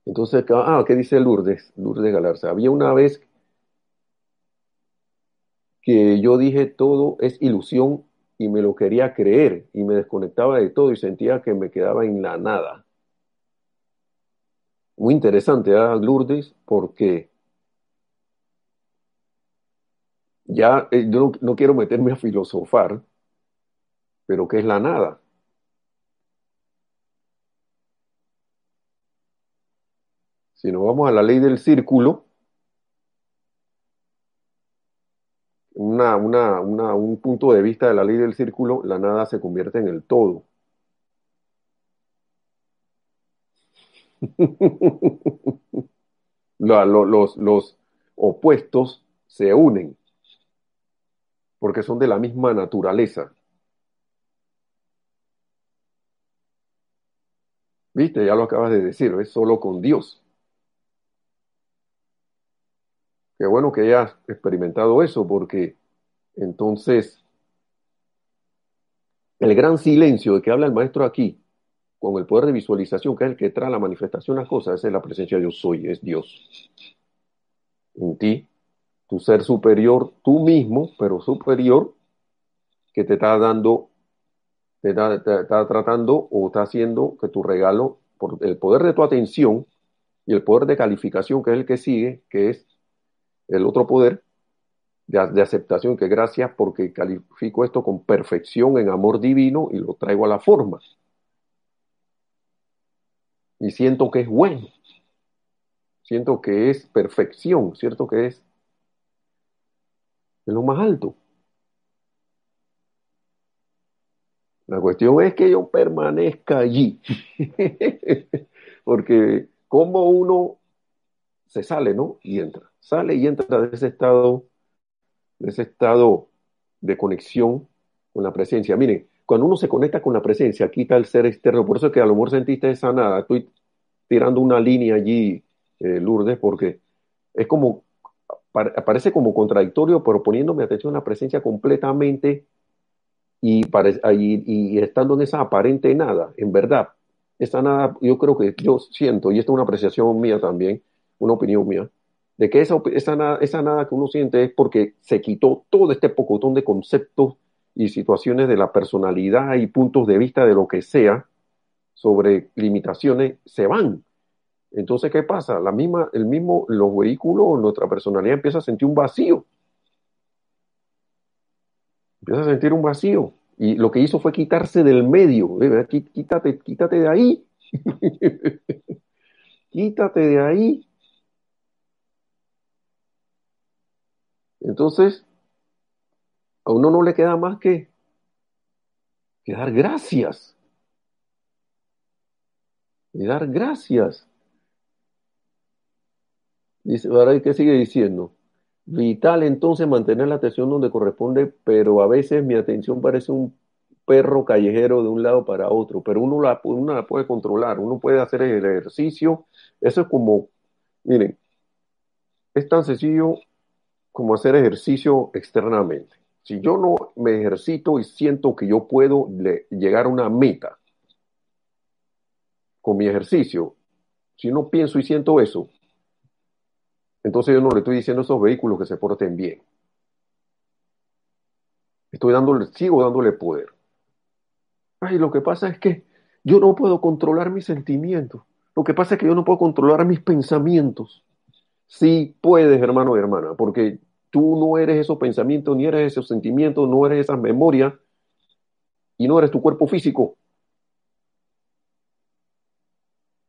Entonces, ah, ¿qué dice Lourdes? Lourdes Galarza. Había una vez que yo dije todo es ilusión y me lo quería creer y me desconectaba de todo y sentía que me quedaba en la nada. Muy interesante, ¿eh, Lourdes? Porque ya eh, yo no, no quiero meterme a filosofar, pero ¿qué es la nada? Si nos vamos a la ley del círculo, una, una, una, un punto de vista de la ley del círculo, la nada se convierte en el todo. los, los opuestos se unen porque son de la misma naturaleza. ¿Viste? Ya lo acabas de decir, es solo con Dios. Qué bueno que hayas experimentado eso, porque entonces el gran silencio de que habla el maestro aquí, con el poder de visualización, que es el que trae la manifestación a las cosas, es la presencia de yo soy, es Dios. En ti, tu ser superior, tú mismo, pero superior, que te está dando, está, tratando o está haciendo que tu regalo, por el poder de tu atención y el poder de calificación, que es el que sigue, que es el otro poder, de, aceptación, que gracias porque califico esto con perfección en amor divino y lo traigo a la forma. Y siento que es bueno. Siento que es perfección, cierto que es, es lo más alto. La cuestión es que yo permanezca allí. Porque como uno se sale, ¿no? Y entra. Sale y entra de ese estado de ese estado de conexión con la presencia. Miren, cuando uno se conecta con la presencia, quita el ser externo. Por eso es que a lo mejor sentiste esa nada. Estoy tirando una línea allí, eh, Lourdes, porque es como, parece como contradictorio, pero poniéndome atención a la presencia completamente y, y estando en esa aparente nada, en verdad, esa nada, yo creo que yo siento, y esta es una apreciación mía también, una opinión mía, de que esa, esa, nada, esa nada que uno siente es porque se quitó todo este pocotón de conceptos y situaciones de la personalidad y puntos de vista de lo que sea sobre limitaciones, se van. Entonces, ¿qué pasa? La misma, el mismo, los vehículos, nuestra personalidad empieza a sentir un vacío. Empieza a sentir un vacío. Y lo que hizo fue quitarse del medio. Quítate, quítate de ahí. quítate de ahí. Entonces, a uno no le queda más que, dar gracias. Y dar gracias. Dice, ahora, ¿qué sigue diciendo? Vital entonces mantener la atención donde corresponde, pero a veces mi atención parece un perro callejero de un lado para otro, pero uno la, uno la puede controlar, uno puede hacer el ejercicio. Eso es como, miren, es tan sencillo como hacer ejercicio externamente. Si yo no me ejercito y siento que yo puedo llegar a una meta con mi ejercicio, si no pienso y siento eso, entonces yo no le estoy diciendo a esos vehículos que se porten bien. Estoy dándole, sigo dándole poder. Ay, lo que pasa es que yo no puedo controlar mis sentimientos. Lo que pasa es que yo no puedo controlar mis pensamientos. Sí puedes, hermano y hermana, porque tú no eres esos pensamientos, ni eres esos sentimientos, no eres esas memorias, y no eres tu cuerpo físico.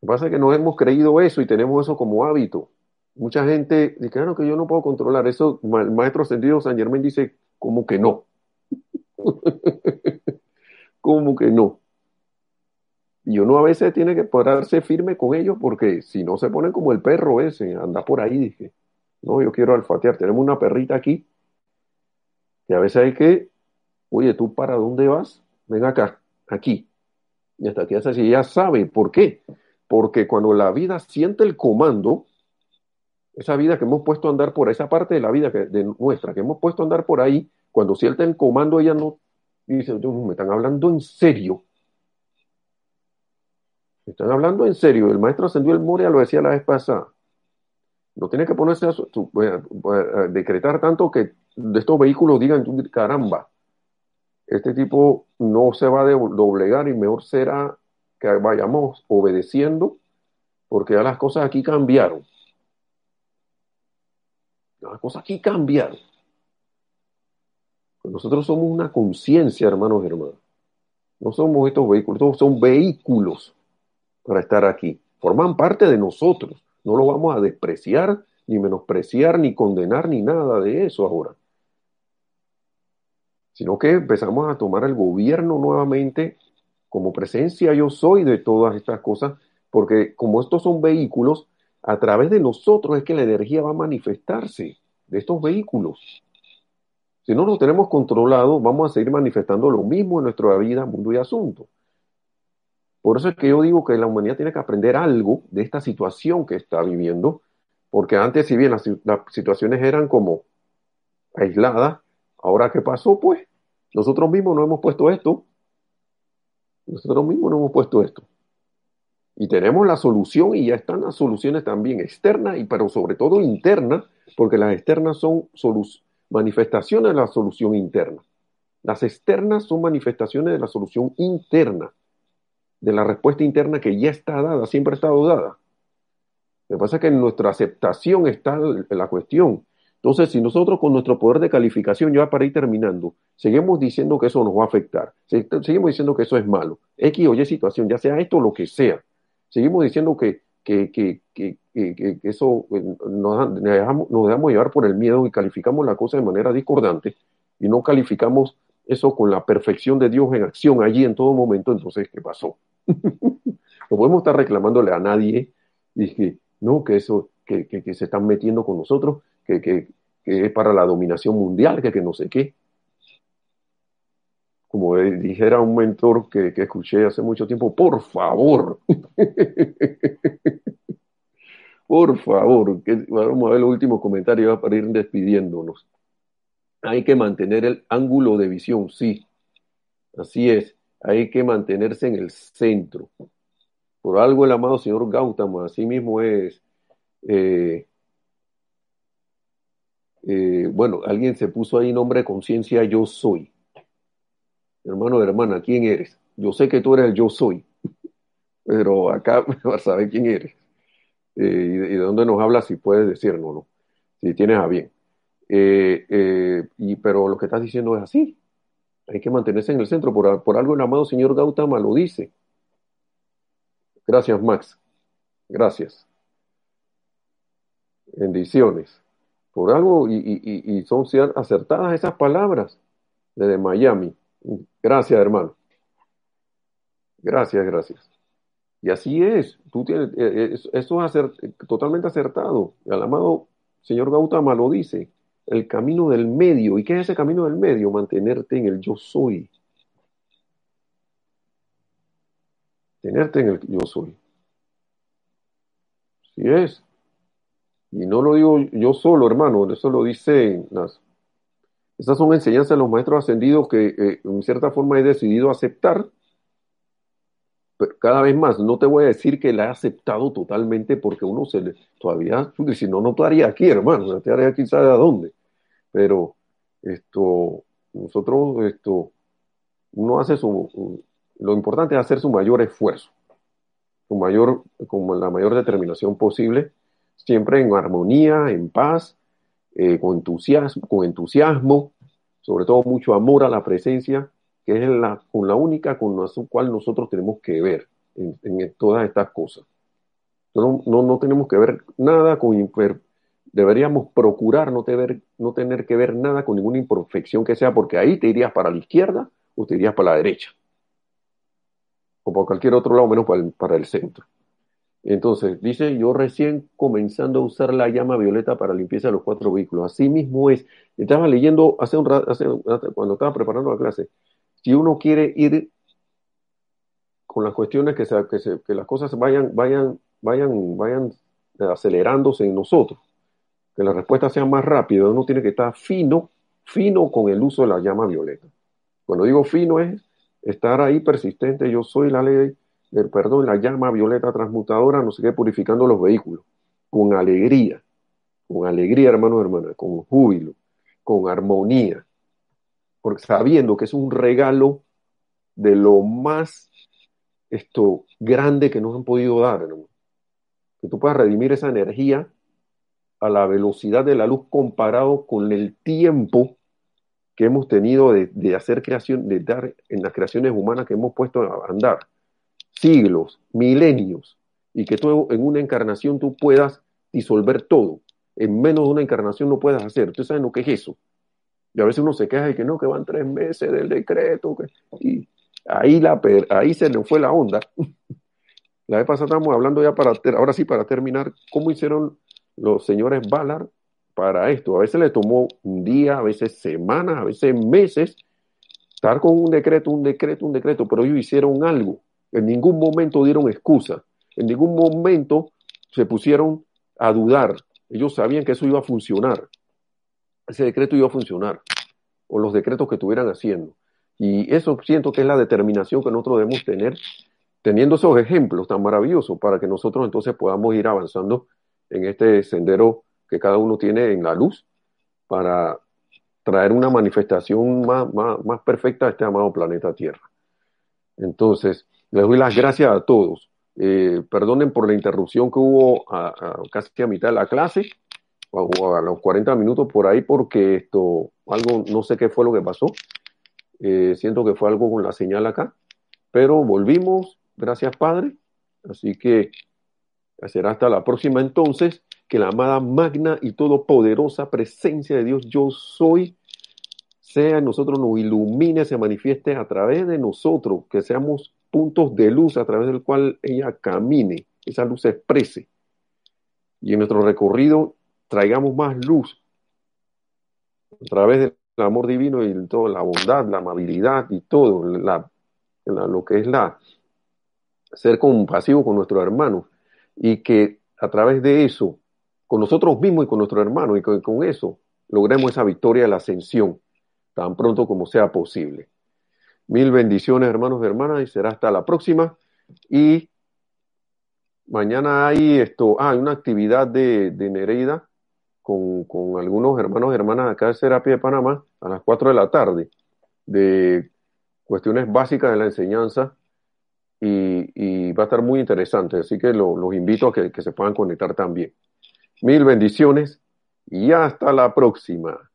Lo que pasa es que nos hemos creído eso y tenemos eso como hábito. Mucha gente dice, claro que yo no puedo controlar eso. El maestro ascendido San Germán dice, ¿cómo que no? ¿Cómo que no? Y uno a veces tiene que pararse firme con ellos porque si no se ponen como el perro ese, anda por ahí, dije, no, yo quiero alfatear, tenemos una perrita aquí, que a veces hay que, oye, ¿tú para dónde vas? Ven acá, aquí. Y hasta que así, ya sabe, ¿por qué? Porque cuando la vida siente el comando, esa vida que hemos puesto a andar por esa parte de la vida que, de nuestra, que hemos puesto a andar por ahí, cuando siente el comando, ella no dice, me están hablando en serio. Están hablando en serio. El maestro ascendió el Moria lo decía la vez pasada. No tiene que ponerse a, a, decretar tanto que de estos vehículos digan, caramba, este tipo no se va a doblegar y mejor será que vayamos obedeciendo porque ya las cosas aquí cambiaron. Las cosas aquí cambiaron. Nosotros somos una conciencia, hermanos y hermanas. No somos estos vehículos, todos son vehículos para estar aquí. Forman parte de nosotros. No lo vamos a despreciar, ni menospreciar, ni condenar, ni nada de eso ahora. Sino que empezamos a tomar el gobierno nuevamente como presencia yo soy de todas estas cosas, porque como estos son vehículos, a través de nosotros es que la energía va a manifestarse de estos vehículos. Si no lo tenemos controlado, vamos a seguir manifestando lo mismo en nuestra vida, mundo y asunto. Por eso es que yo digo que la humanidad tiene que aprender algo de esta situación que está viviendo, porque antes, si bien las, situaciones eran como aisladas, ahora ¿qué pasó? Pues nosotros mismos no hemos puesto esto. Nosotros mismos no hemos puesto esto. Y tenemos la solución y ya están las soluciones también externas, y pero sobre todo internas, porque las externas son manifestaciones de la solución interna. Las externas son manifestaciones de la solución interna, de la respuesta interna que ya está dada, siempre ha estado dada. Lo que pasa es que en nuestra aceptación está la cuestión. Entonces, si nosotros con nuestro poder de calificación, ya para ir terminando, seguimos diciendo que eso nos va a afectar, seguimos diciendo que eso es malo, X o Y situación, ya sea esto o lo que sea, seguimos diciendo que, que, que, que, eso eh, nos, dejamos, nos dejamos llevar por el miedo y calificamos la cosa de manera discordante y no calificamos eso con la perfección de Dios en acción allí en todo momento, entonces, ¿qué pasó? no podemos estar reclamándole a nadie y que no, que eso, que, que se están metiendo con nosotros que, es para la dominación mundial, que, que no sé qué. Como dijera un mentor que, escuché hace mucho tiempo, por favor, por favor, que, vamos a ver los últimos comentarios para ir despidiéndonos. Hay que mantener el ángulo de visión, sí, así es, hay que mantenerse en el centro. Por algo el amado señor Gautama, así mismo es eh, eh, bueno, alguien se puso ahí nombre de conciencia, yo soy. Hermano hermana, ¿quién eres? Yo sé que tú eres el yo soy, pero acá vas a saber quién eres. Eh, y, de, dónde nos hablas si puedes decirnos, ¿no? Si tienes a bien. Eh, y, pero lo que estás diciendo es así. Hay que mantenerse en el centro. Por, por algo el amado señor Gautama lo dice. Gracias, Max. Gracias. Bendiciones por algo y, son acertadas esas palabras desde Miami. Gracias, hermano. Gracias, gracias. Y así es, tú tienes, eh, eh, eso es totalmente acertado. El amado señor Gautama lo dice, el camino del medio. ¿Y qué es ese camino del medio? Mantenerte en el yo soy. Tenerte en el yo soy. Sí es. Y no lo digo yo solo, hermano, eso lo dicen las... Esas son enseñanzas de los maestros ascendidos que eh, en cierta forma he decidido aceptar. Pero cada vez más, no te voy a decir que la he aceptado totalmente porque uno se le, todavía, si no, no estaría aquí, hermano, no estaría sabe a dónde. Pero esto, nosotros, esto, uno hace su, lo importante es hacer su mayor esfuerzo, su mayor, con la mayor determinación posible siempre en armonía, en paz, eh, con, entusiasmo, con entusiasmo, sobre todo mucho amor a la presencia, que es la, con la única con la cual nosotros tenemos que ver en, todas estas cosas. No, no, tenemos que ver nada con deberíamos procurar no tener, no tener que ver nada con ninguna imperfección que sea, porque ahí te irías para la izquierda o te irías para la derecha, o por cualquier otro lado menos para el centro. Entonces, dice, yo recién comenzando a usar la llama violeta para limpieza de los cuatro vehículos. Así mismo es. Estaba leyendo hace un rato, cuando estaba preparando la clase, si uno quiere ir con las cuestiones que, que, las cosas vayan, vayan, vayan, vayan acelerándose en nosotros, que la respuesta sea más rápida, uno tiene que estar fino, fino con el uso de la llama violeta. Cuando digo fino es estar ahí persistente, yo soy la ley, perdón, la llama violeta transmutadora nos sigue purificando los vehículos. Con alegría, con alegría, hermanos y hermanas, con júbilo, con armonía, porque sabiendo que es un regalo de lo más esto grande que nos han podido dar, hermano. Que tú puedas redimir esa energía a la velocidad de la luz comparado con el tiempo que hemos tenido de, de hacer creación, de dar en las creaciones humanas que hemos puesto a andar siglos, milenios, y que tú en una encarnación tú puedas disolver todo. En menos de una encarnación no puedas hacer. ¿Tú sabes lo que es eso? Y a veces uno se queja de que no, que van tres meses del decreto. y ahí, la, ahí se le fue la onda. La vez pasada estábamos hablando ya para, ahora sí, para terminar, cómo hicieron los señores Ballard para esto. A veces le tomó un día, a veces semanas, a veces meses, estar con un decreto, un decreto, un decreto, pero ellos hicieron algo. En ningún momento dieron excusa, en ningún momento se pusieron a dudar. Ellos sabían que eso iba a funcionar. Ese decreto iba a funcionar, o los decretos que estuvieran haciendo. Y eso siento que es la determinación que nosotros debemos tener, teniendo esos ejemplos tan maravillosos para que nosotros entonces podamos ir avanzando en este sendero que cada uno tiene en la luz para traer una manifestación más, perfecta a este amado planeta Tierra. Entonces, les doy las gracias a todos. Eh, perdonen por la interrupción que hubo casi a mitad de la clase, o a los 40 minutos por ahí, porque esto, algo, no sé qué fue lo que pasó. Eh, siento que fue algo con la señal acá, pero volvimos, gracias Padre. Así que será hasta la próxima entonces que la amada magna y todopoderosa presencia de Dios yo soy sea en nosotros, nos ilumine, se manifieste a través de nosotros, que seamos puntos de luz a través del cual ella camine, esa luz se exprese. Y en nuestro recorrido traigamos más luz a través del amor divino y toda la bondad, la amabilidad y todo, lo que es la ser compasivo con nuestros hermanos y que a través de eso con nosotros mismos y con nuestro hermano, y con, con eso logremos esa victoria de la ascensión tan pronto como sea posible. Mil bendiciones, hermanos y hermanas, y será hasta la próxima. Y mañana hay esto, ah, hay una actividad de, de Nereida con, con, algunos hermanos y hermanas acá de Serapia de Panamá a las 4 de la tarde, de cuestiones básicas de la enseñanza, y, y va a estar muy interesante, así que los invito a que se puedan conectar también. Mil bendiciones y hasta la próxima.